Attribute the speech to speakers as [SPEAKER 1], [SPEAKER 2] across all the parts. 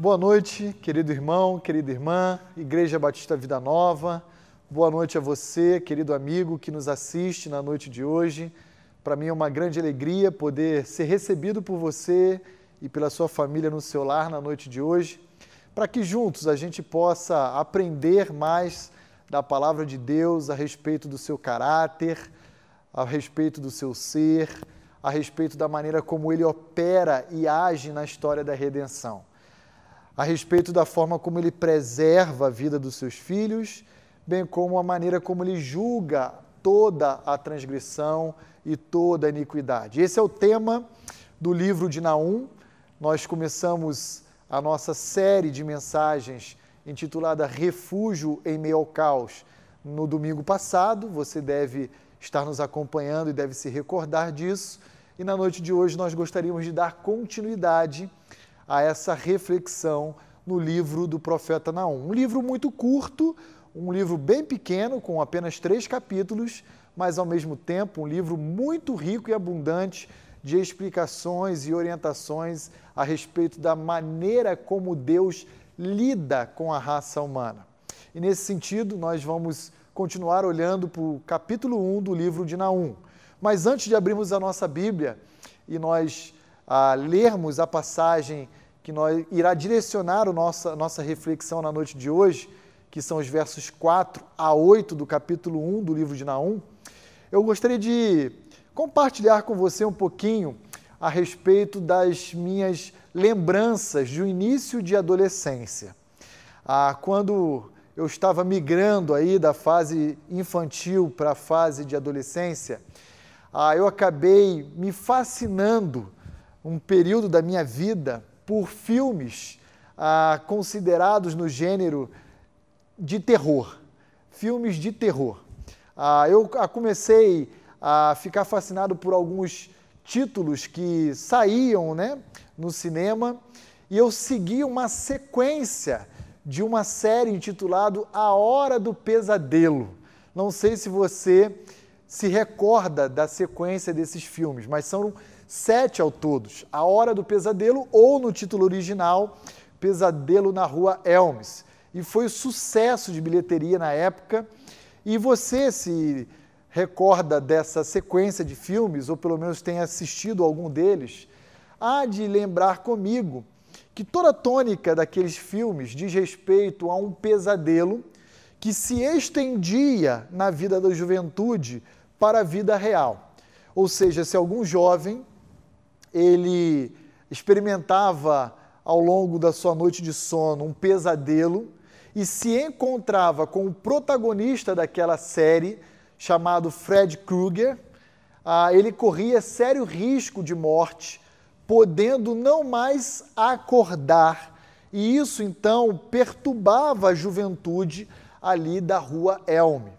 [SPEAKER 1] Boa noite, querido irmão, querida irmã, Igreja Batista Vida Nova. Boa noite a você, querido amigo que nos assiste na noite de hoje. Para mim é uma grande alegria poder ser recebido por você e pela sua família no seu lar na noite de hoje, para que juntos a gente possa aprender mais da palavra de Deus a respeito do seu caráter, a respeito do seu ser, a respeito da maneira como ele opera e age na história da redenção, a respeito da forma como ele preserva a vida dos seus filhos, bem como a maneira como ele julga toda a transgressão e toda a iniquidade. Esse é o tema do livro de Naum. Nós começamos a nossa série de mensagens intitulada Refúgio em Meio ao Caos no domingo passado. Você deve estar nos acompanhando e deve se recordar disso. E na noite de hoje nós gostaríamos de dar continuidade a essa reflexão no livro do profeta Naum. Um livro muito curto, um livro bem pequeno, com apenas três capítulos, mas ao mesmo tempo um livro muito rico e abundante de explicações e orientações a respeito da maneira como Deus lida com a raça humana. E nesse sentido, nós vamos continuar olhando para o capítulo 1 do livro de Naum. Mas antes de abrirmos a nossa Bíblia e nós ah, lermos a passagem que nós, irá direcionar a nossa, nossa reflexão na noite de hoje, que são os versos 4 a 8 do capítulo 1 do livro de Naum, eu gostaria de compartilhar com você um pouquinho a respeito das minhas lembranças do início de adolescência. Ah, quando eu estava migrando aí da fase infantil para a fase de adolescência, ah, eu acabei me fascinando um período da minha vida por filmes ah, considerados no gênero de terror, filmes de terror. Ah, eu comecei a ficar fascinado por alguns títulos que saíam né, no cinema e eu segui uma sequência de uma série intitulada A Hora do Pesadelo. Não sei se você se recorda da sequência desses filmes, mas são sete ao todos. A Hora do Pesadelo, ou no título original, Pesadelo na Rua Elms. E foi um sucesso de bilheteria na época. E você se recorda dessa sequência de filmes, ou pelo menos tem assistido algum deles, há de lembrar comigo que toda a tônica daqueles filmes diz respeito a um pesadelo que se estendia na vida da juventude para a vida real. Ou seja, se algum jovem ele experimentava ao longo da sua noite de sono um pesadelo e se encontrava com o protagonista daquela série, chamado Fred Krueger, ah, ele corria sério risco de morte podendo não mais acordar. E isso então perturbava a juventude ali da rua Elme.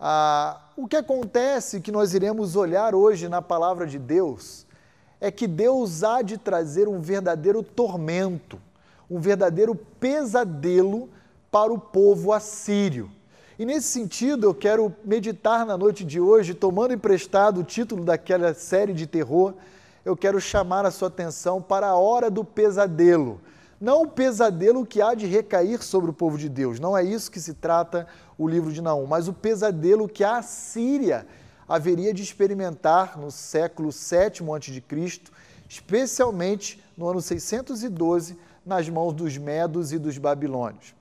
[SPEAKER 1] Ah, o que acontece que nós iremos olhar hoje na palavra de Deus é que Deus há de trazer um verdadeiro tormento, um verdadeiro pesadelo para o povo assírio. E nesse sentido, eu quero meditar na noite de hoje, tomando emprestado o título daquela série de terror, eu quero chamar a sua atenção para a hora do pesadelo. Não o pesadelo que há de recair sobre o povo de Deus, não é isso que se trata o livro de Naum, mas o pesadelo que a Síria haveria de experimentar no século VII a.C., especialmente no ano 612, nas mãos dos Medos e dos Babilônios.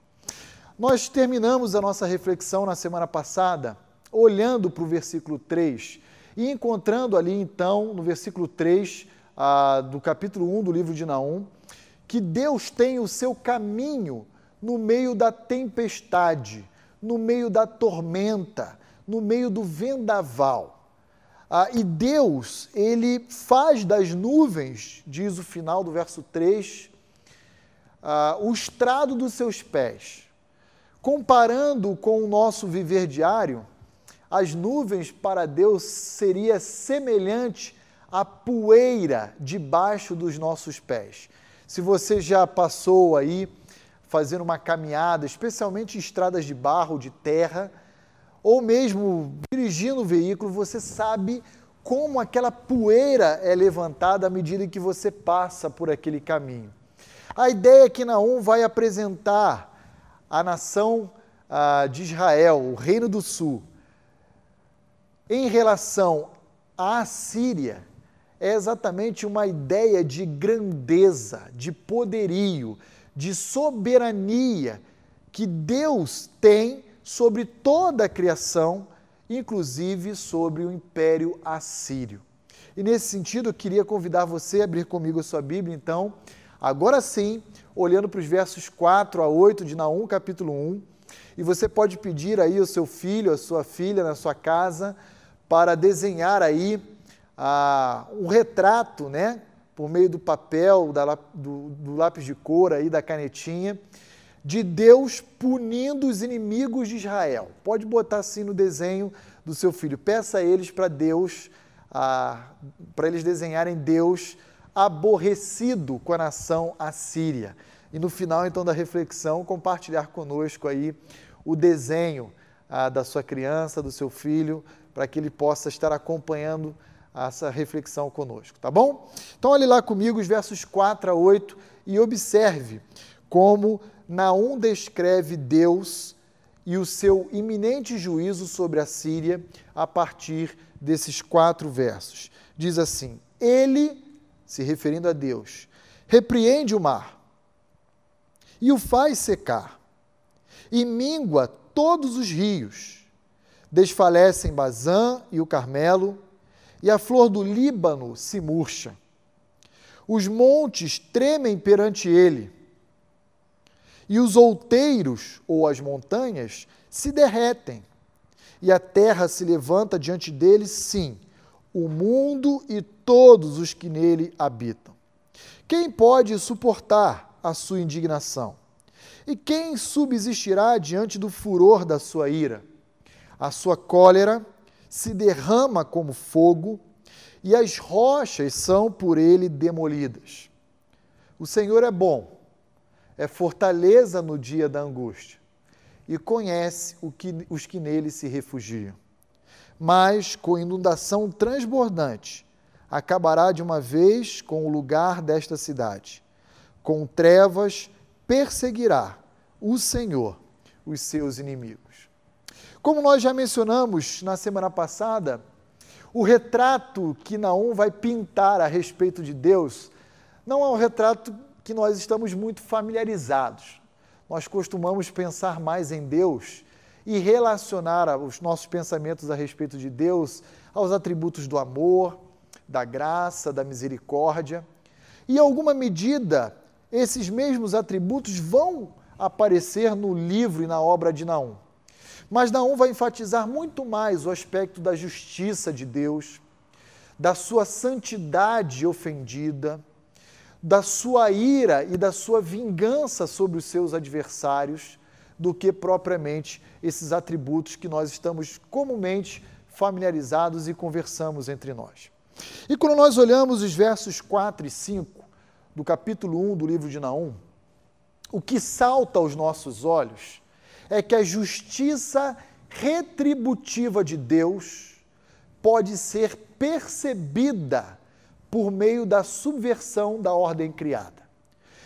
[SPEAKER 1] Nós terminamos a nossa reflexão na semana passada olhando para o versículo 3 e encontrando ali, então, no versículo 3 ah, do capítulo 1 do livro de Naum, que Deus tem o seu caminho no meio da tempestade, no meio da tormenta, no meio do vendaval. Ah, e Deus, ele faz das nuvens, diz o final do verso 3, ah, o estrado dos seus pés. Comparando com o nosso viver diário, as nuvens para Deus seria semelhante à poeira debaixo dos nossos pés. Se você já passou aí fazendo uma caminhada, especialmente em estradas de barro, de terra, ou mesmo dirigindo o veículo, você sabe como aquela poeira é levantada à medida que você passa por aquele caminho. A ideia é que Naum vai apresentar a nação ah, de Israel, o Reino do Sul, em relação à Síria, é exatamente uma ideia de grandeza, de poderio, de soberania que Deus tem sobre toda a criação, inclusive sobre o Império Assírio. E nesse sentido, eu queria convidar você a abrir comigo a sua Bíblia, então, agora sim, olhando para os versos 4 a 8 de Naum, capítulo 1, e você pode pedir aí ao seu filho, a sua filha na sua casa, para desenhar aí ah, um retrato, né, por meio do papel, da, do, do lápis de cor aí, da canetinha, de Deus punindo os inimigos de Israel. Pode botar assim no desenho do seu filho. Peça a eles para Deus, para eles desenharem Deus aborrecido com a nação assíria. E no final, então, da reflexão, compartilhar conosco aí o desenho ah, da sua criança, do seu filho, para que ele possa estar acompanhando essa reflexão conosco, tá bom? Então, olhe lá comigo os versos 4 a 8 e observe como Naum descreve Deus e o seu iminente juízo sobre a Síria a partir desses quatro versos. Diz assim: Ele, se referindo a Deus, repreende o mar e o faz secar, e mingua todos os rios. Desfalecem Bazã e o Carmelo, e a flor do Líbano se murcha. Os montes tremem perante ele, e os outeiros, ou as montanhas, se derretem, e a terra se levanta diante dele, sim, o mundo e todos os que nele habitam. Quem pode suportar a sua indignação? E quem subsistirá diante do furor da sua ira? A sua cólera se derrama como fogo e as rochas são por ele demolidas. O Senhor é bom, é fortaleza no dia da angústia e conhece que, os que nele se refugiam. Mas, com inundação transbordante, acabará de uma vez com o lugar desta cidade. Com trevas perseguirá o Senhor os seus inimigos. Como nós já mencionamos na semana passada, o retrato que Naum vai pintar a respeito de Deus não é um retrato que nós estamos muito familiarizados. Nós costumamos pensar mais em Deus e relacionar os nossos pensamentos a respeito de Deus aos atributos do amor, da graça, da misericórdia. E, em alguma medida, esses mesmos atributos vão aparecer no livro e na obra de Naum. Mas Naum vai enfatizar muito mais o aspecto da justiça de Deus, da sua santidade ofendida, da sua ira e da sua vingança sobre os seus adversários, do que propriamente esses atributos que nós estamos comumente familiarizados e conversamos entre nós. E quando nós olhamos os versos 4 e 5 do capítulo 1 do livro de Naum, o que salta aos nossos olhos é que a justiça retributiva de Deus pode ser percebida por meio da subversão da ordem criada.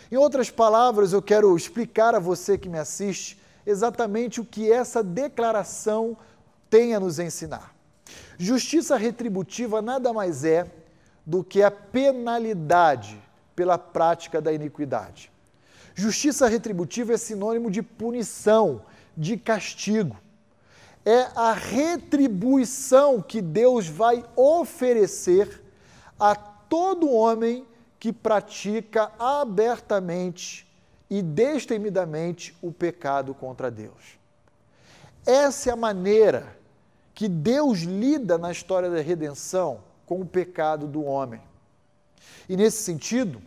[SPEAKER 1] Em outras palavras, eu quero explicar a você que me assiste exatamente o que essa declaração tem a nos ensinar. Justiça retributiva nada mais é do que a penalidade pela prática da iniquidade. Justiça retributiva é sinônimo de punição, de castigo. É a retribuição que Deus vai oferecer a todo homem que pratica abertamente e destemidamente o pecado contra Deus. Essa é a maneira que Deus lida na história da redenção com o pecado do homem. E nesse sentido,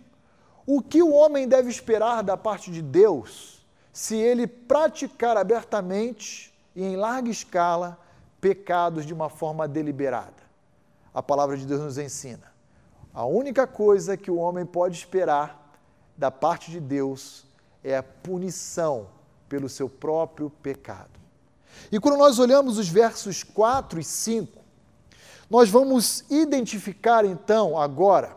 [SPEAKER 1] o que o homem deve esperar da parte de Deus se ele praticar abertamente e em larga escala pecados de uma forma deliberada? A palavra de Deus nos ensina. A única coisa que o homem pode esperar da parte de Deus é a punição pelo seu próprio pecado. E quando nós olhamos os versos 4 e 5, nós vamos identificar então agora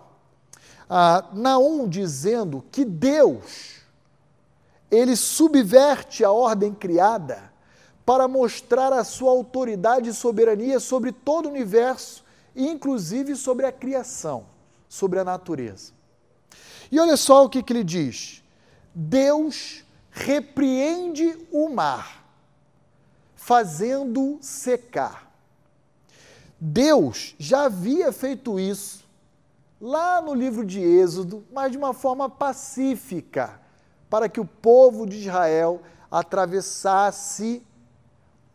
[SPEAKER 1] ah, Naum dizendo que Deus, ele subverte a ordem criada para mostrar a sua autoridade e soberania sobre todo o universo, inclusive sobre a criação, sobre a natureza. E olha só o que, que ele diz: Deus repreende o mar, fazendo secar. Deus já havia feito isso lá no livro de Êxodo, mas de uma forma pacífica, para que o povo de Israel atravessasse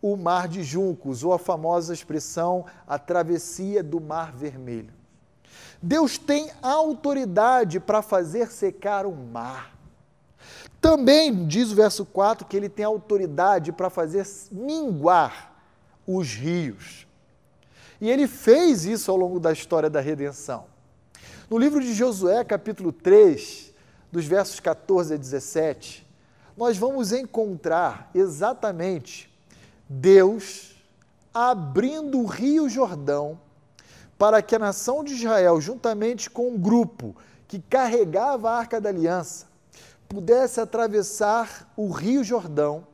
[SPEAKER 1] o mar de juncos, ou a famosa expressão a travessia do mar vermelho. Deus tem autoridade para fazer secar o mar. Também diz o verso 4 que ele tem autoridade para fazer minguar os rios. E ele fez isso ao longo da história da redenção. No livro de Josué, capítulo 3, dos versos 14 a 17, nós vamos encontrar exatamente Deus abrindo o Rio Jordão para que a nação de Israel, juntamente com um grupo que carregava a arca da aliança, pudesse atravessar o Rio Jordão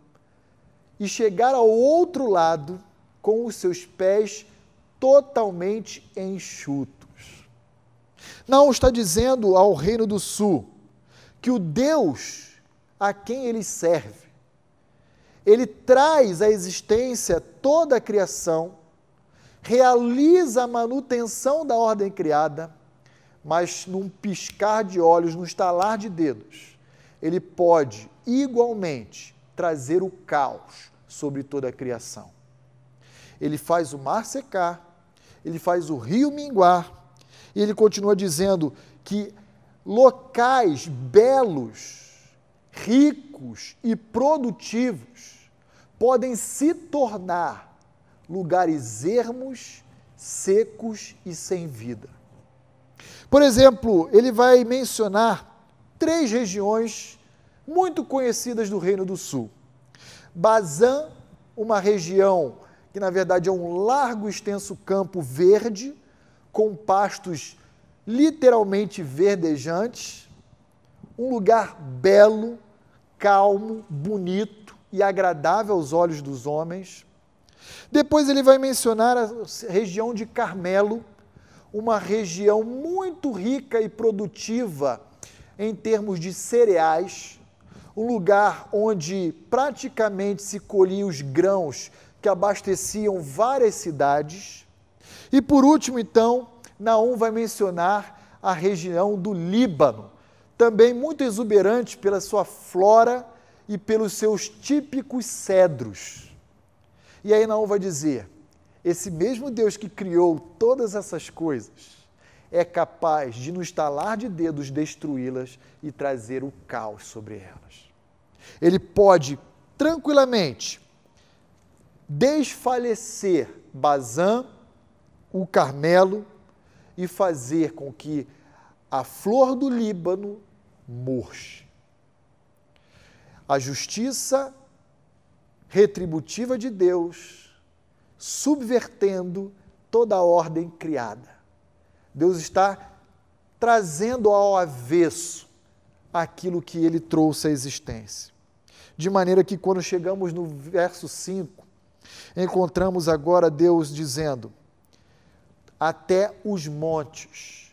[SPEAKER 1] e chegar ao outro lado com os seus pés totalmente enxutos. Não está dizendo ao Reino do Sul que o Deus a quem ele serve ele traz à existência toda a criação, realiza a manutenção da ordem criada, mas num piscar de olhos, num estalar de dedos, ele pode igualmente trazer o caos sobre toda a criação. Ele faz o mar secar, ele faz o rio minguar, e ele continua dizendo que locais belos, ricos e produtivos podem se tornar lugares ermos, secos e sem vida. Por exemplo, ele vai mencionar três regiões muito conhecidas do Reino do Sul. Bazã, uma região que na verdade é um largo extenso campo verde, com pastos literalmente verdejantes, um lugar belo, calmo, bonito, e agradável aos olhos dos homens. Depois ele vai mencionar a região de Carmelo, uma região muito rica e produtiva em termos de cereais, um lugar onde praticamente se colhiam os grãos que abasteciam várias cidades. E por último, então, Naum vai mencionar a região do Líbano, também muito exuberante pela sua flora e pelos seus típicos cedros. E aí Naum vai dizer: esse mesmo Deus que criou todas essas coisas é capaz de, no estalar de dedos, destruí-las e trazer o caos sobre elas. Ele pode tranquilamente desfalecer Bazã, o Carmelo, e fazer com que a flor do Líbano murche a justiça retributiva de Deus, subvertendo toda a ordem criada. Deus está trazendo ao avesso aquilo que ele trouxe à existência. De maneira que, quando chegamos no verso 5, encontramos agora Deus dizendo: Até os montes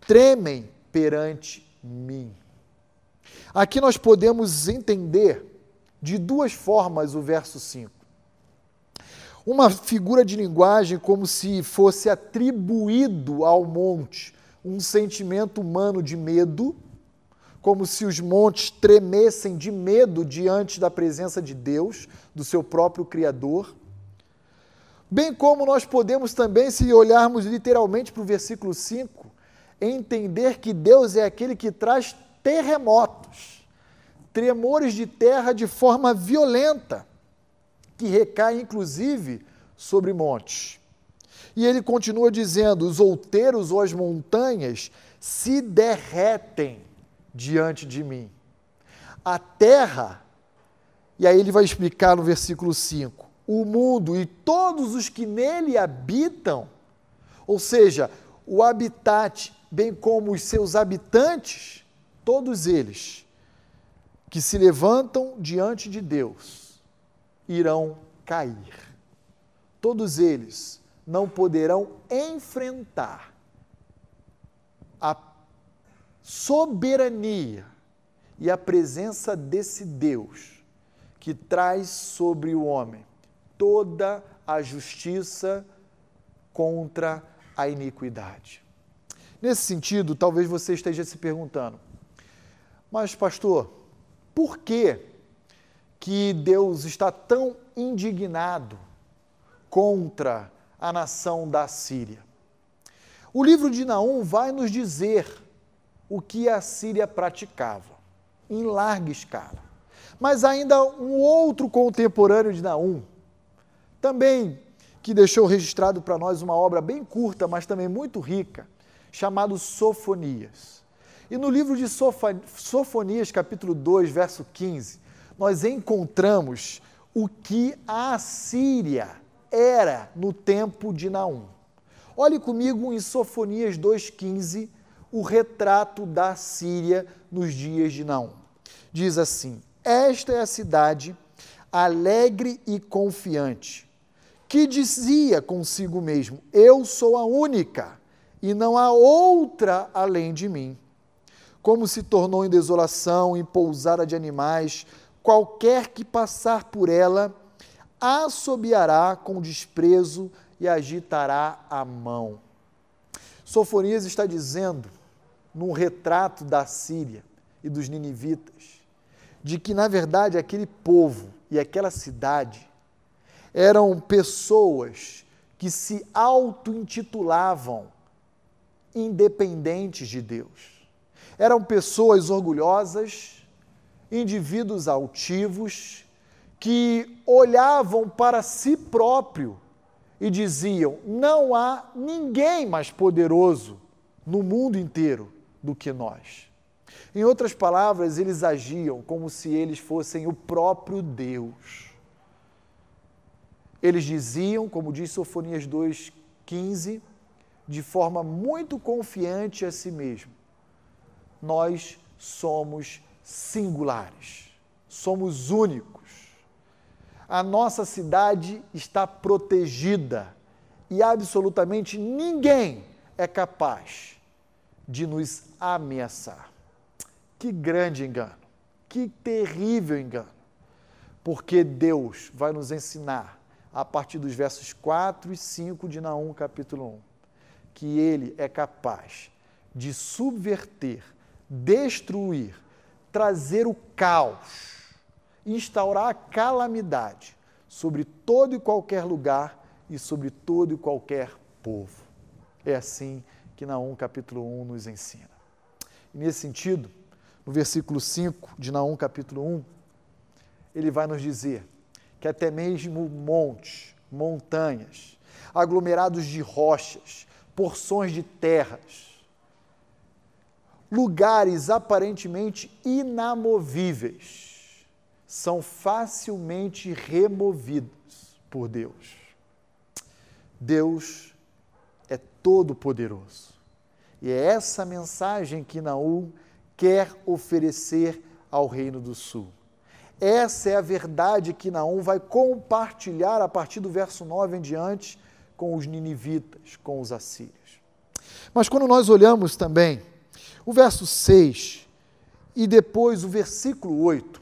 [SPEAKER 1] tremem perante mim. Aqui nós podemos entender de duas formas o verso 5. Uma figura de linguagem como se fosse atribuído ao monte um sentimento humano de medo, como se os montes tremessem de medo diante da presença de Deus, do seu próprio Criador. Bem como nós podemos também, se olharmos literalmente para o versículo 5, entender que Deus é aquele que traz terremotos, tremores de terra de forma violenta, que recai inclusive sobre montes. E ele continua dizendo: os outeiros ou as montanhas se derretem diante de mim. A terra, e aí ele vai explicar no versículo 5, o mundo e todos os que nele habitam, ou seja, o habitat bem como os seus habitantes, todos eles que se levantam diante de Deus irão cair. Todos eles não poderão enfrentar a soberania e a presença desse Deus que traz sobre o homem toda a justiça contra a iniquidade. Nesse sentido, talvez você esteja se perguntando, mas pastor, por que que Deus está tão indignado contra a nação da Síria? O livro de Naum vai nos dizer o que a Síria praticava, em larga escala. Mas ainda um outro contemporâneo de Naum, também que deixou registrado para nós uma obra bem curta, mas também muito rica, chamado Sofonias. E no livro de Sofonias, capítulo 2, verso 15, nós encontramos o que a Síria era no tempo de Naum. Olhe comigo em Sofonias 2,15, o retrato da Síria nos dias de Naum. Diz assim: Esta é a cidade alegre e confiante que dizia consigo mesmo: Eu sou a única e não há outra além de mim. Como se tornou em desolação, em pousada de animais, qualquer que passar por ela assobiará com desprezo e agitará a mão. Sofonias está dizendo, num retrato da Síria e dos ninivitas, de que, na verdade, aquele povo e aquela cidade eram pessoas que se auto-intitulavam independentes de Deus. Eram pessoas orgulhosas, indivíduos altivos, que olhavam para si próprio e diziam: não há ninguém mais poderoso no mundo inteiro do que nós. Em outras palavras, eles agiam como se eles fossem o próprio Deus. Eles diziam, como diz Sofonias 2,15, de forma muito confiante a si mesmo: Nós somos singulares, somos únicos. A nossa cidade está protegida e absolutamente ninguém é capaz de nos ameaçar. Que grande engano, que terrível engano, porque Deus vai nos ensinar a partir dos versos 4 e 5 de Naum, capítulo 1, que ele é capaz de subverter, destruir, trazer o caos, instaurar a calamidade sobre todo e qualquer lugar e sobre todo e qualquer povo. É assim que Naum capítulo 1 nos ensina. E nesse sentido, no versículo 5 de Naum capítulo 1, ele vai nos dizer que até mesmo montes, montanhas, aglomerados de rochas, porções de terras, lugares aparentemente inamovíveis, são facilmente removidos por Deus. Deus é todo-poderoso. E é essa mensagem que Naú quer oferecer ao Reino do Sul. Essa é a verdade que Naum vai compartilhar a partir do verso 9 em diante com os ninivitas, com os assírios. Mas quando nós olhamos também o verso 6 e depois o versículo 8,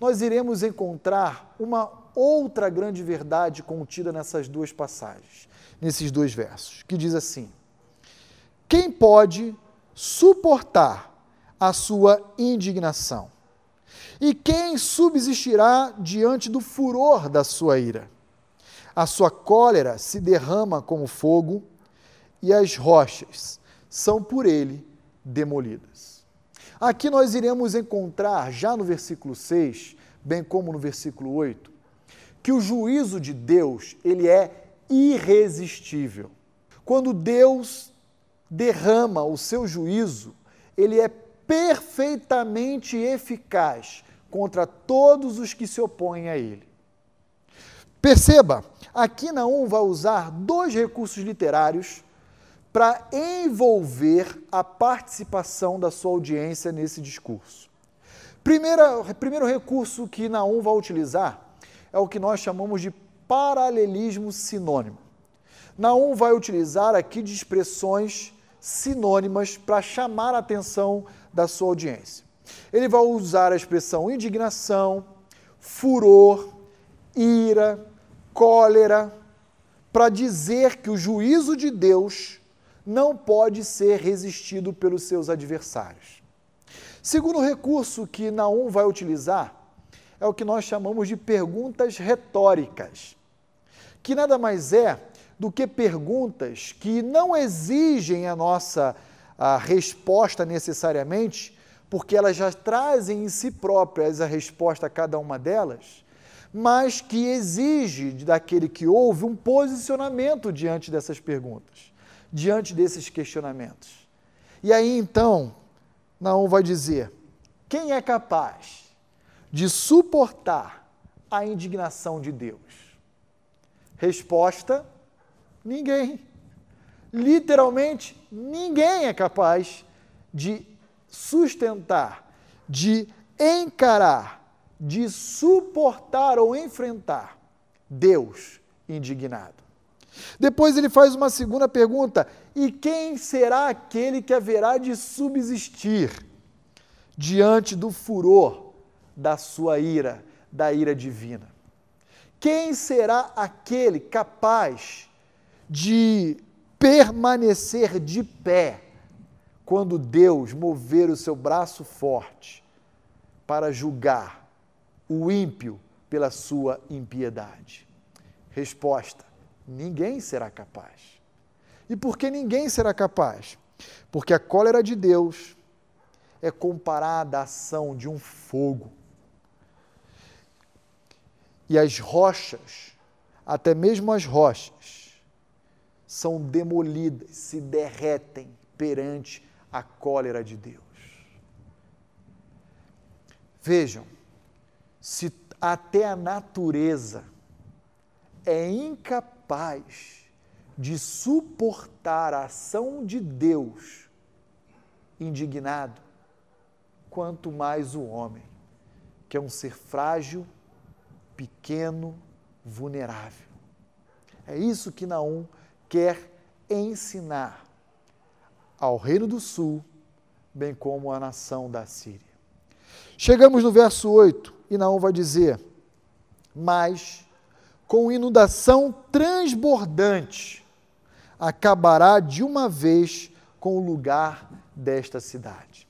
[SPEAKER 1] nós iremos encontrar uma outra grande verdade contida nessas duas passagens, nesses dois versos, que diz assim: Quem pode suportar a sua indignação? E quem subsistirá diante do furor da sua ira? A sua cólera se derrama como fogo, e as rochas são por ele demolidas. Aqui nós iremos encontrar, já no versículo 6, bem como no versículo 8, que o juízo de Deus, ele é irresistível. Quando Deus derrama o seu juízo, ele é perfeitamente eficaz contra todos os que se opõem a ele. Perceba, aqui Naum vai usar dois recursos literários para envolver a participação da sua audiência nesse discurso. Primeira, primeiro recurso que Naum vai utilizar é o que nós chamamos de paralelismo sinônimo. Naum vai utilizar aqui de expressões sinônimas para chamar a atenção da sua audiência. Ele vai usar a expressão indignação, furor, ira, cólera, para dizer que o juízo de Deus não pode ser resistido pelos seus adversários. Segundo recurso que Naum vai utilizar é o que nós chamamos de perguntas retóricas, que nada mais é do que perguntas que não exigem a nossa a resposta necessariamente, porque elas já trazem em si próprias a resposta a cada uma delas, mas que exige daquele que ouve um posicionamento diante dessas perguntas, diante desses questionamentos. E aí então, Naum vai dizer: quem é capaz de suportar a indignação de Deus? Resposta: ninguém. Literalmente, ninguém é capaz de sustentar, de encarar, de suportar ou enfrentar Deus indignado. Depois ele faz uma segunda pergunta: e quem será aquele que haverá de subsistir diante do furor da sua ira, da ira divina? Quem será aquele capaz de permanecer de pé quando Deus mover o seu braço forte para julgar o ímpio pela sua impiedade? Resposta: ninguém será capaz. E por que ninguém será capaz? Porque a cólera de Deus é comparada à ação de um fogo. E as rochas, até mesmo as rochas, são demolidas, se derretem perante a cólera de Deus. Vejam, se até a natureza é incapaz de suportar a ação de Deus indignado, quanto mais o homem, que é um ser frágil, pequeno, vulnerável. É isso que Naum quer ensinar ao Reino do Sul, bem como à nação da Síria. Chegamos no verso 8 e Naum vai dizer: Mas com inundação transbordante acabará de uma vez com o lugar desta cidade.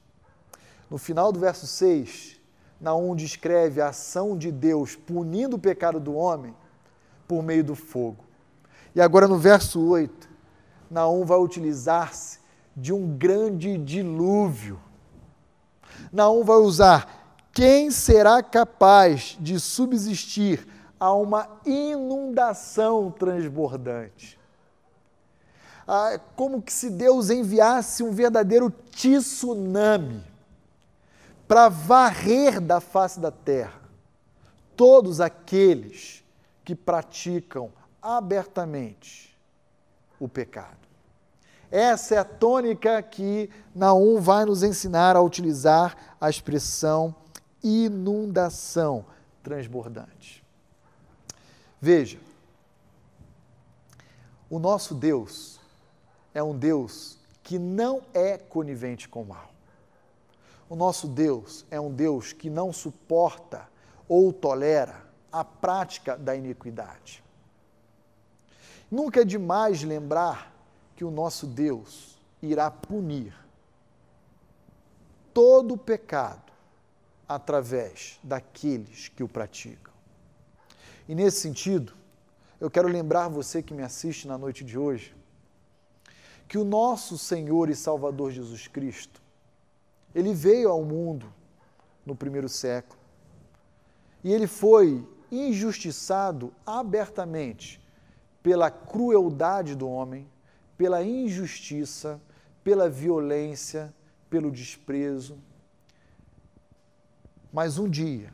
[SPEAKER 1] No final do verso 6, Naum descreve a ação de Deus punindo o pecado do homem por meio do fogo. E agora no verso 8, Naum vai utilizar-se de um grande dilúvio. Naum vai usar quem será capaz de subsistir a uma inundação transbordante ah, como que se Deus enviasse um verdadeiro tsunami para varrer da face da terra todos aqueles que praticam abertamente o pecado. Essa é a tônica que Naum vai nos ensinar a utilizar a expressão inundação transbordante. Veja, o nosso Deus é um Deus que não é conivente com o mal. O nosso Deus é um Deus que não suporta ou tolera a prática da iniquidade. Nunca é demais lembrar que o nosso Deus irá punir todo o pecado através daqueles que o praticam. E nesse sentido, eu quero lembrar você que me assiste na noite de hoje que o nosso Senhor e Salvador Jesus Cristo, ele veio ao mundo no primeiro século e ele foi injustiçado abertamente pela crueldade do homem, pela injustiça, pela violência, pelo desprezo. Mas um dia,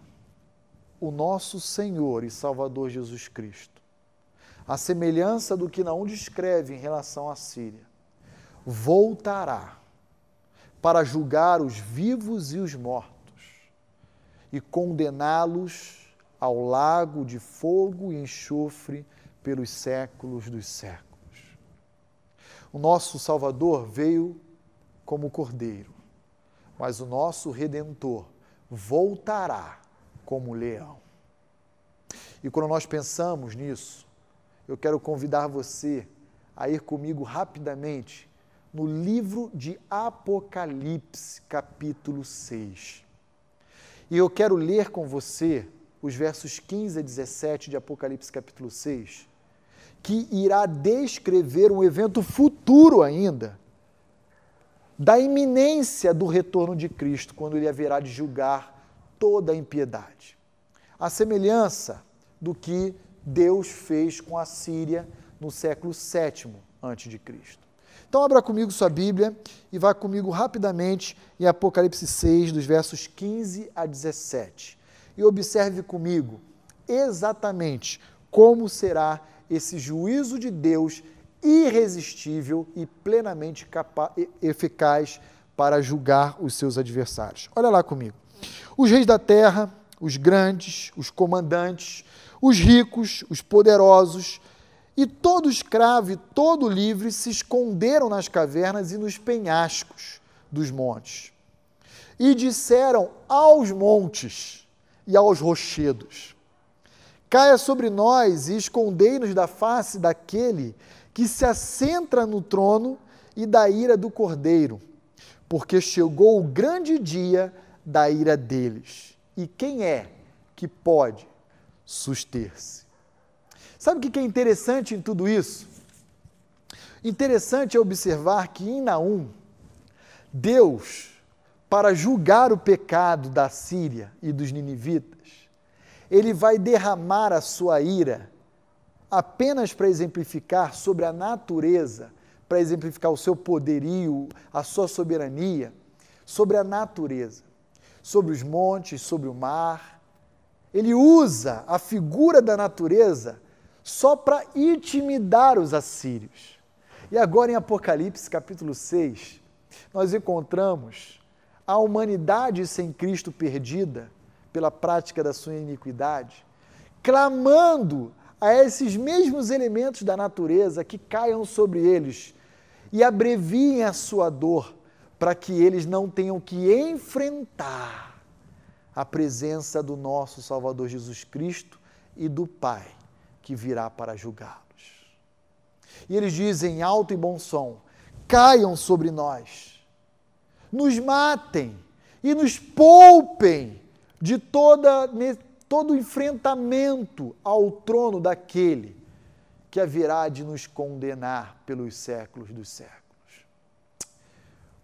[SPEAKER 1] o nosso Senhor e Salvador Jesus Cristo, a semelhança do que Naum descreve em relação à Síria, voltará para julgar os vivos e os mortos e condená-los ao lago de fogo e enxofre pelos séculos dos séculos. O nosso Salvador veio como cordeiro, mas o nosso redentor voltará como leão. E quando nós pensamos nisso, eu quero convidar você a ir comigo rapidamente no livro de Apocalipse, capítulo 6. E eu quero ler com você os versos 15 a 17 de Apocalipse, capítulo 6, que irá descrever um evento futuro ainda, da iminência do retorno de Cristo, quando ele haverá de julgar toda a impiedade. A semelhança do que Deus fez com a Síria no século VII a.C. Então, abra comigo sua Bíblia e vá comigo rapidamente em Apocalipse 6, dos versos 15 a 17. E observe comigo exatamente como será esse juízo de Deus irresistível e plenamente eficaz para julgar os seus adversários. Olha lá comigo. Os reis da terra, os grandes, os comandantes, os ricos, os poderosos, e todo escravo e todo livre se esconderam nas cavernas e nos penhascos dos montes. E disseram aos montes e aos rochedos: Caia sobre nós e escondei-nos da face daquele que se assenta no trono e da ira do cordeiro, porque chegou o grande dia da ira deles. E quem é que pode suster-se? Sabe o que é interessante em tudo isso? Interessante é observar que em Naum, Deus, para julgar o pecado da Síria e dos ninivitas, ele vai derramar a sua ira apenas para exemplificar sobre a natureza, para exemplificar o seu poderio, a sua soberania, sobre a natureza, sobre os montes, sobre o mar. Ele usa a figura da natureza só para intimidar os assírios. E agora em Apocalipse capítulo 6, nós encontramos a humanidade sem Cristo perdida pela prática da sua iniquidade, clamando a esses mesmos elementos da natureza que caiam sobre eles e abreviem a sua dor, para que eles não tenham que enfrentar a presença do nosso Salvador Jesus Cristo e do Pai que virá para julgá-los. E eles dizem em alto e bom som: caiam sobre nós, nos matem e nos poupem de toda todo enfrentamento ao trono daquele que haverá de nos condenar pelos séculos dos séculos.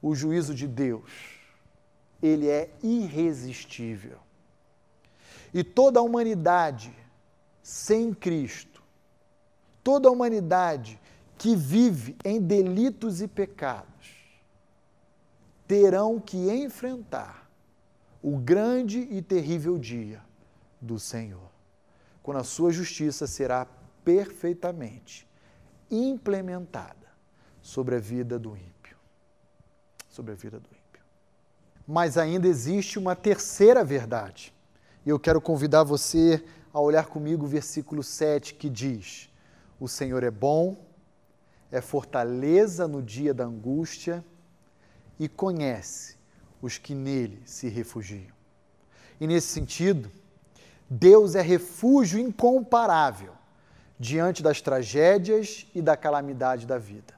[SPEAKER 1] O juízo de Deus, ele é irresistível. E toda a humanidade sem Cristo, toda a humanidade que vive em delitos e pecados, terão que enfrentar o grande e terrível dia do Senhor, quando a sua justiça será perfeitamente implementada sobre a vida do ímpio. Sobre a vida do ímpio. Mas ainda existe uma terceira verdade. E eu quero convidar você a olhar comigo o versículo 7 que diz: O Senhor é bom, é fortaleza no dia da angústia e conhece os que nele se refugiam. E nesse sentido, Deus é refúgio incomparável diante das tragédias e da calamidade da vida.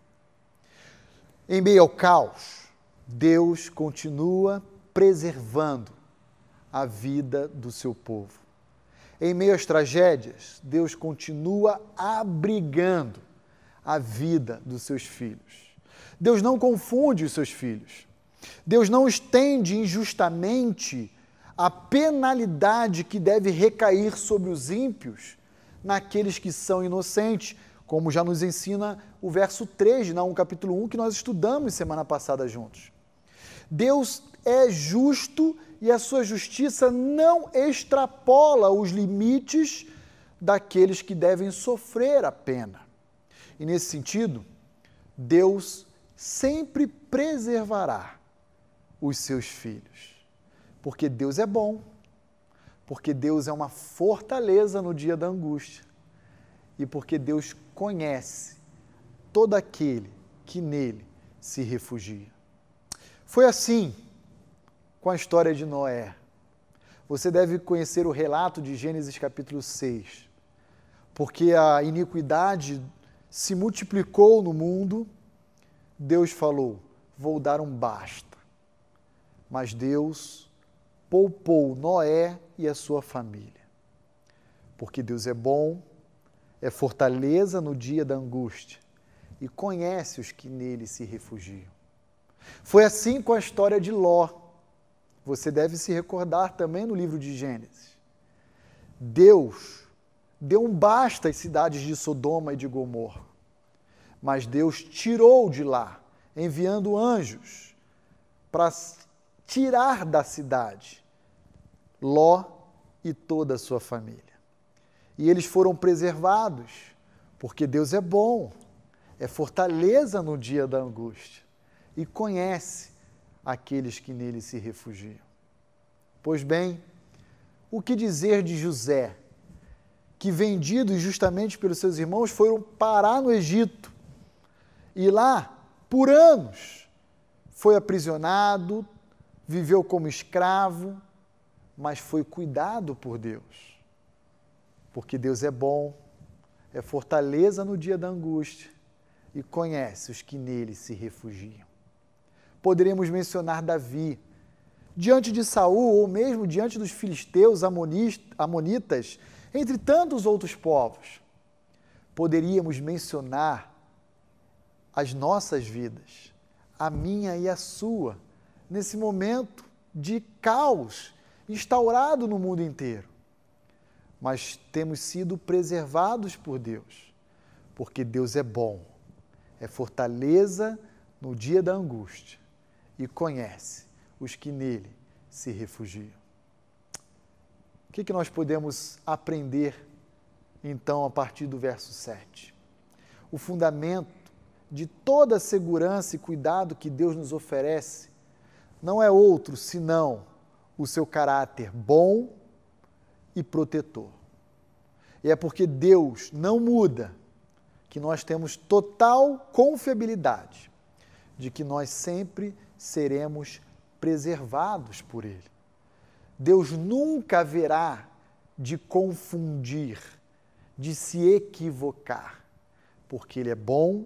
[SPEAKER 1] Em meio ao caos, Deus continua preservando a vida do seu povo. Em meio às tragédias, Deus continua abrigando a vida dos seus filhos. Deus não confunde os seus filhos. Deus não estende injustamente a penalidade que deve recair sobre os ímpios naqueles que são inocentes, como já nos ensina o verso 3 de Naum capítulo 1 que nós estudamos semana passada juntos. Deus é justo e a sua justiça não extrapola os limites daqueles que devem sofrer a pena. E nesse sentido, Deus sempre preservará os seus filhos. Porque Deus é bom, porque Deus é uma fortaleza no dia da angústia e porque Deus conhece todo aquele que nele se refugia. Foi assim com a história de Noé. Você deve conhecer o relato de Gênesis capítulo 6, porque a iniquidade se multiplicou no mundo, Deus falou: Vou dar um basta. Mas Deus poupou Noé e a sua família. Porque Deus é bom, é fortaleza no dia da angústia e conhece os que nele se refugiam. Foi assim com a história de Ló. Você deve se recordar também no livro de Gênesis. Deus deu um basta às cidades de Sodoma e de Gomorra. Mas Deus tirou de lá, enviando anjos para tirar da cidade Ló e toda a sua família. E eles foram preservados, porque Deus é bom, é fortaleza no dia da angústia e conhece aqueles que nele se refugiam. Pois bem, o que dizer de José, que vendido justamente pelos seus irmãos foram parar no Egito e lá, por anos, foi aprisionado, viveu como escravo, mas foi cuidado por Deus. Porque Deus é bom, é fortaleza no dia da angústia e conhece os que nele se refugiam. Poderíamos mencionar Davi, diante de Saul ou mesmo diante dos filisteus, amonitas, entre tantos outros povos. Poderíamos mencionar as nossas vidas, a minha e a sua, nesse momento de caos instaurado no mundo inteiro. Mas temos sido preservados por Deus, porque Deus é bom, é fortaleza no dia da angústia e conhece os que nele se refugiam. O que, que nós podemos aprender então a partir do verso 7? O fundamento de toda a segurança e cuidado que Deus nos oferece não é outro senão o seu caráter bom e protetor. E é porque Deus não muda que nós temos total confiabilidade de que nós sempre seremos preservados por Ele. Deus nunca haverá de confundir, de se equivocar, porque Ele é bom,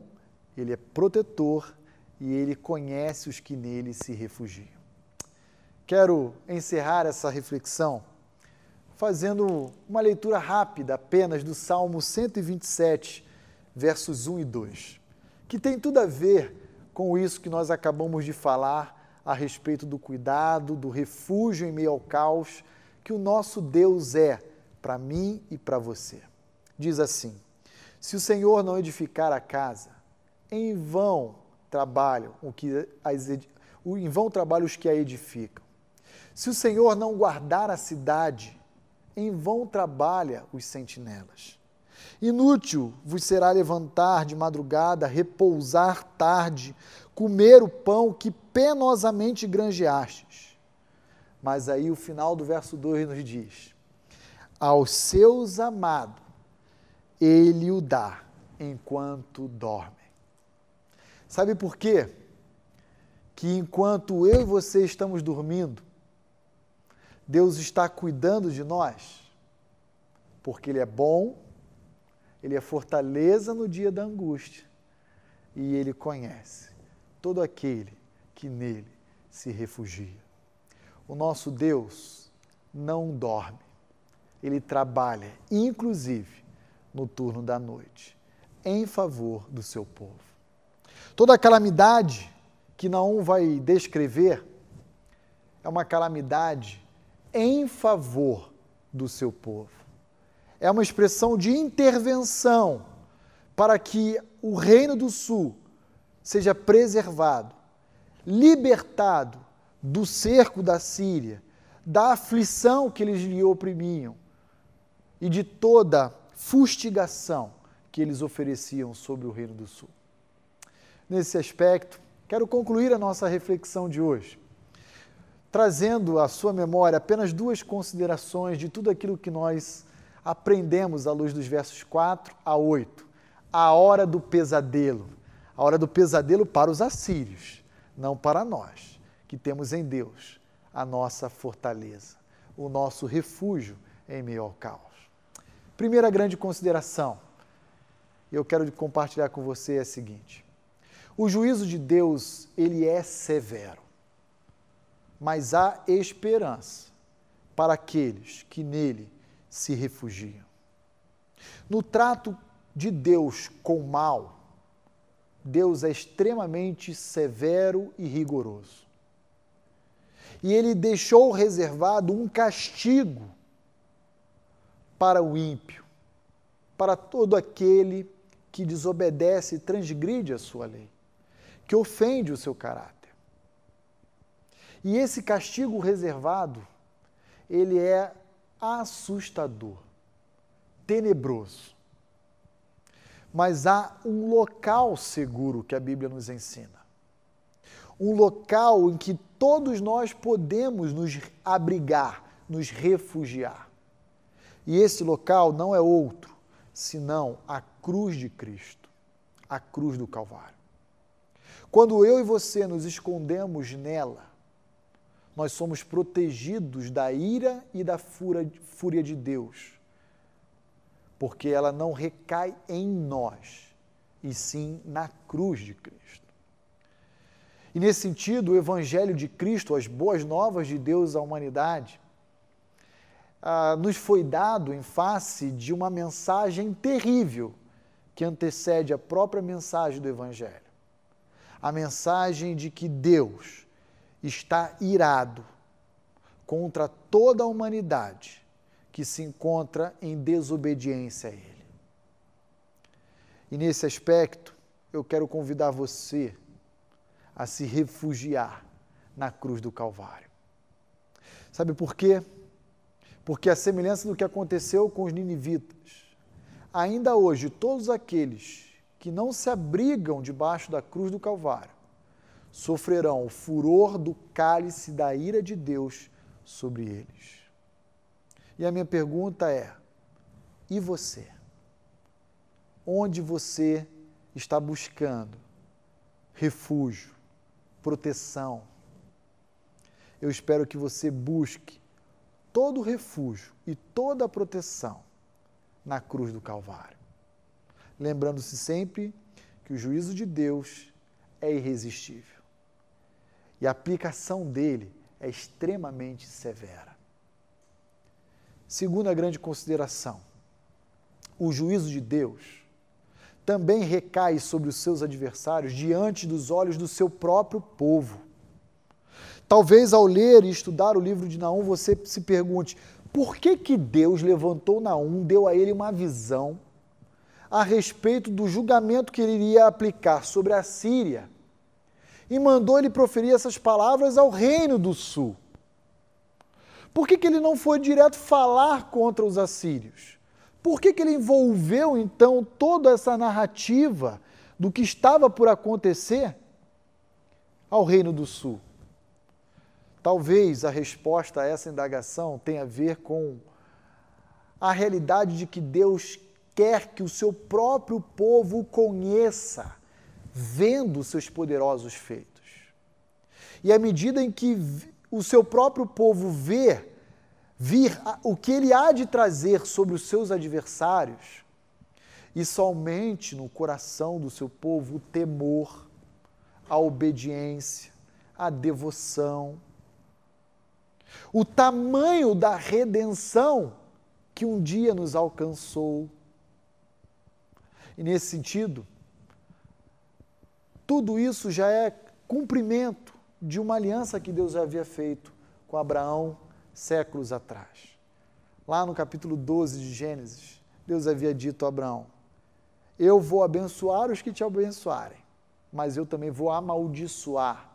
[SPEAKER 1] Ele é protetor e Ele conhece os que nele se refugiam. Quero encerrar essa reflexão fazendo uma leitura rápida apenas do Salmo 127, versos 1 e 2, que tem tudo a ver com isso que nós acabamos de falar a respeito do cuidado, do refúgio em meio ao caos que o nosso Deus é para mim e para você. Diz assim: Se o Senhor não edificar a casa, em vão trabalham o que as, em vão trabalham os que a edificam. Se o Senhor não guardar a cidade, em vão trabalha os sentinelas. Inútil vos será levantar de madrugada, repousar tarde, comer o pão que penosamente granjeastes. Mas aí o final do verso 2 nos diz: Aos seus amados ele o dá enquanto dormem. Sabe por quê? Que enquanto eu e você estamos dormindo, Deus está cuidando de nós, porque Ele é bom, Ele é fortaleza no dia da angústia e Ele conhece todo aquele que nele se refugia. O nosso Deus não dorme, Ele trabalha, inclusive no turno da noite, em favor do seu povo. Toda a calamidade que Naum vai descrever é uma calamidade em favor do seu povo. É uma expressão de intervenção para que o Reino do Sul seja preservado, libertado do cerco da Síria, da aflição que eles lhe oprimiam e de toda fustigação que eles ofereciam sobre o Reino do Sul. nesse aspecto, quero concluir a nossa reflexão de hoje, trazendo à sua memória apenas duas considerações de tudo aquilo que nós aprendemos à luz dos versos 4 a 8. A hora do pesadelo. A hora do pesadelo para os assírios, não para nós, que temos em Deus a nossa fortaleza, o nosso refúgio em meio ao caos. Primeira grande consideração, eu quero compartilhar com você é a seguinte: o juízo de Deus, ele é severo, mas há esperança para aqueles que nele se refugiam. No trato de Deus com o mal, Deus é extremamente severo e rigoroso. E ele deixou reservado um castigo para o ímpio, para todo aquele que desobedece e transgride a sua lei, que ofende o seu caráter. E esse castigo reservado, ele é assustador, tenebroso. Mas há um local seguro que a Bíblia nos ensina. Um local em que todos nós podemos nos abrigar, nos refugiar. E esse local não é outro senão a cruz de Cristo, a cruz do Calvário. Quando eu e você nos escondemos nela, nós somos protegidos da ira e da fúria de Deus, porque ela não recai em nós, e sim na cruz de Cristo. E nesse sentido, o Evangelho de Cristo, as boas novas de Deus à humanidade, ah, nos foi dado em face de uma mensagem terrível que antecede a própria mensagem do Evangelho. A mensagem de que Deus está irado contra toda a humanidade que se encontra em desobediência a Ele. E nesse aspecto, eu quero convidar você a se refugiar na cruz do Calvário. Sabe por quê? Porque a semelhança do que aconteceu com os ninivitas, ainda hoje todos aqueles que não se abrigam debaixo da cruz do Calvário sofrerão o furor do cálice da ira de Deus sobre eles. E a minha pergunta é: e você? Onde você está buscando refúgio, proteção? Eu espero que você busque todo o refúgio e toda a proteção na cruz do Calvário. Lembrando-se sempre que o juízo de Deus é irresistível e a aplicação dele é extremamente severa. Segunda grande consideração: o juízo de Deus também recai sobre os seus adversários diante dos olhos do seu próprio povo. Talvez ao ler e estudar o livro de Naum você se pergunte: por que, que Deus levantou Naum, deu a ele uma visão a respeito do julgamento que ele iria aplicar sobre a Síria? E mandou ele proferir essas palavras ao reino do sul. Por que, que ele não foi direto falar contra os assírios? Por que, que ele envolveu então toda essa narrativa do que estava por acontecer ao reino do sul? Talvez a resposta a essa indagação tenha a ver com a realidade de que Deus quer que o seu próprio povo conheça vendo seus poderosos feitos. E à medida em que o seu próprio povo vê vir o que ele há de trazer sobre os seus adversários, e somente no coração do seu povo o temor, a obediência, a devoção, o tamanho da redenção que um dia nos alcançou. E nesse sentido, tudo isso já é cumprimento de uma aliança que Deus havia feito com Abraão séculos atrás. Lá no capítulo 12 de Gênesis, Deus havia dito a Abraão: Eu vou abençoar os que te abençoarem, mas eu também vou amaldiçoar,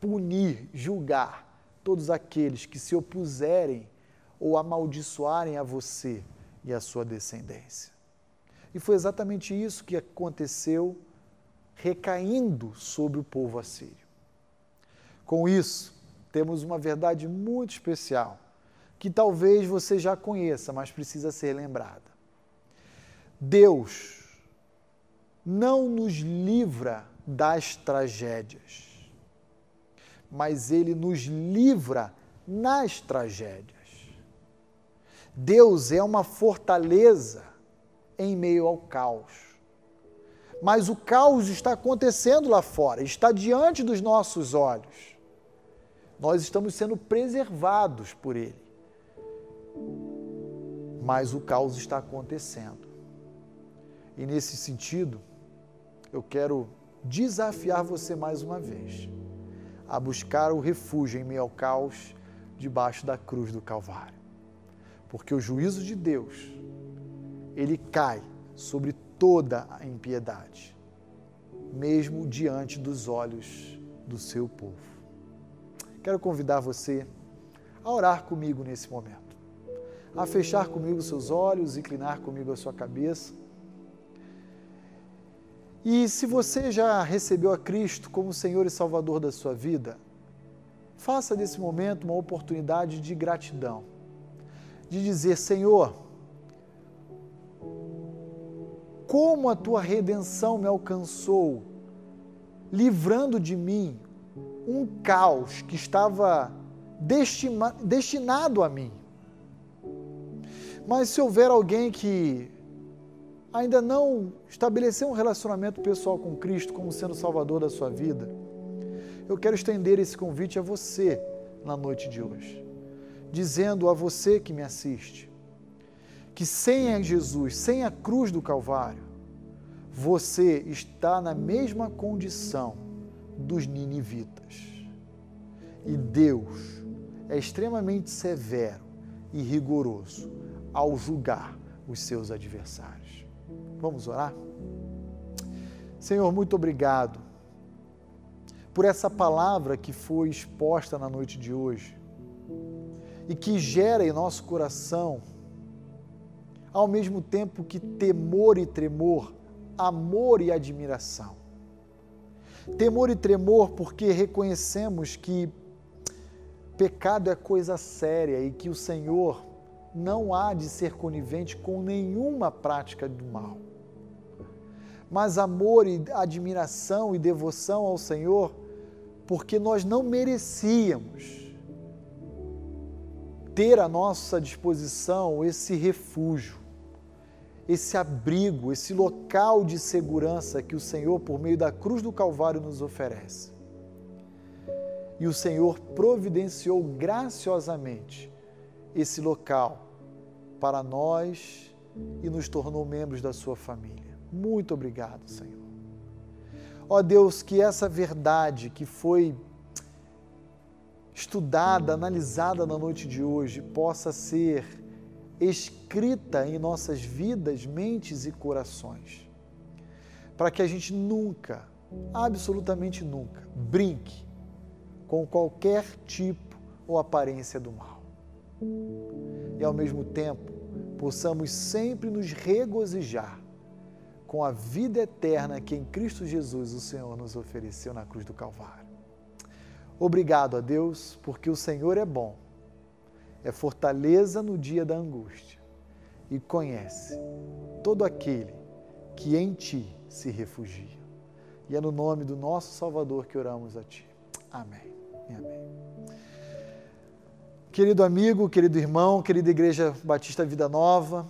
[SPEAKER 1] punir, julgar todos aqueles que se opuserem ou amaldiçoarem a você e a sua descendência. E foi exatamente isso que aconteceu recaindo sobre o povo assírio. Com isso, temos uma verdade muito especial, que talvez você já conheça, mas precisa ser lembrada. Deus não nos livra das tragédias, mas Ele nos livra nas tragédias. Deus é uma fortaleza em meio ao caos. Mas o caos está acontecendo lá fora, está diante dos nossos olhos. Nós estamos sendo preservados por Ele. Mas o caos está acontecendo. E nesse sentido, eu quero desafiar você mais uma vez a buscar o refúgio em meio ao caos debaixo da cruz do Calvário. Porque o juízo de Deus, ele cai sobre toda a impiedade, mesmo diante dos olhos do seu povo. Quero convidar você a orar comigo nesse momento, a fechar comigo seus olhos, inclinar comigo a sua cabeça e se você já recebeu a Cristo como Senhor e Salvador da sua vida, faça desse momento uma oportunidade de gratidão, de dizer: Senhor, como a tua redenção me alcançou, livrando de mim um caos que estava destinado a mim. Mas se houver alguém que ainda não estabeleceu um relacionamento pessoal com Cristo como sendo Salvador da sua vida, eu quero estender esse convite a você na noite de hoje, dizendo a você que me assiste, que sem Jesus, sem a cruz do Calvário, você está na mesma condição dos ninivitas. E Deus é extremamente severo e rigoroso ao julgar os seus adversários. Vamos orar? Senhor, muito obrigado por essa palavra que foi exposta na noite de hoje e que gera em nosso coração, ao mesmo tempo que temor e tremor, amor e admiração. Temor e tremor porque reconhecemos que pecado é coisa séria e que o Senhor não há de ser conivente com nenhuma prática do mal. Mas amor e admiração e devoção ao Senhor, porque nós não merecíamos ter à nossa disposição esse refúgio, esse abrigo, esse local de segurança que o Senhor, por meio da cruz do Calvário, nos oferece. E o Senhor providenciou graciosamente esse local para nós e nos tornou membros da sua família. Muito obrigado, Senhor. Ó Deus, que essa verdade que foi estudada, analisada na noite de hoje, possa ser escrita em nossas vidas, mentes e corações. Para que a gente nunca, absolutamente nunca, brinque com qualquer tipo ou aparência do mal e ao mesmo tempo possamos sempre nos regozijar com a vida eterna que em Cristo Jesus o Senhor nos ofereceu na cruz do Calvário. Obrigado a Deus, porque o Senhor é bom, é fortaleza no dia da angústia e conhece todo aquele que em ti se refugia. E é no nome do nosso Salvador que oramos a ti. Amém e amém. Querido amigo, querido irmão, querida Igreja Batista Vida Nova,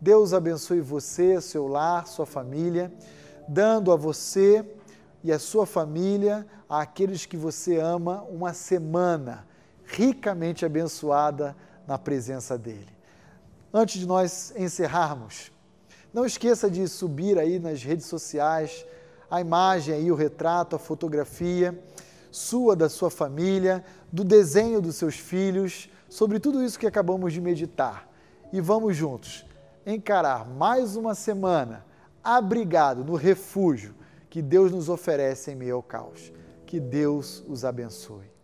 [SPEAKER 1] Deus abençoe você, seu lar, sua família, dando a você e a sua família, àqueles que você ama, uma semana ricamente abençoada na presença dEle. Antes de nós encerrarmos, não esqueça de subir aí nas redes sociais a imagem aí, o retrato, a fotografia sua, da sua família, do desenho dos seus filhos, sobre tudo isso que acabamos de meditar. E vamos juntos encarar mais uma semana abrigado no refúgio que Deus nos oferece em meio ao caos. Que Deus os abençoe.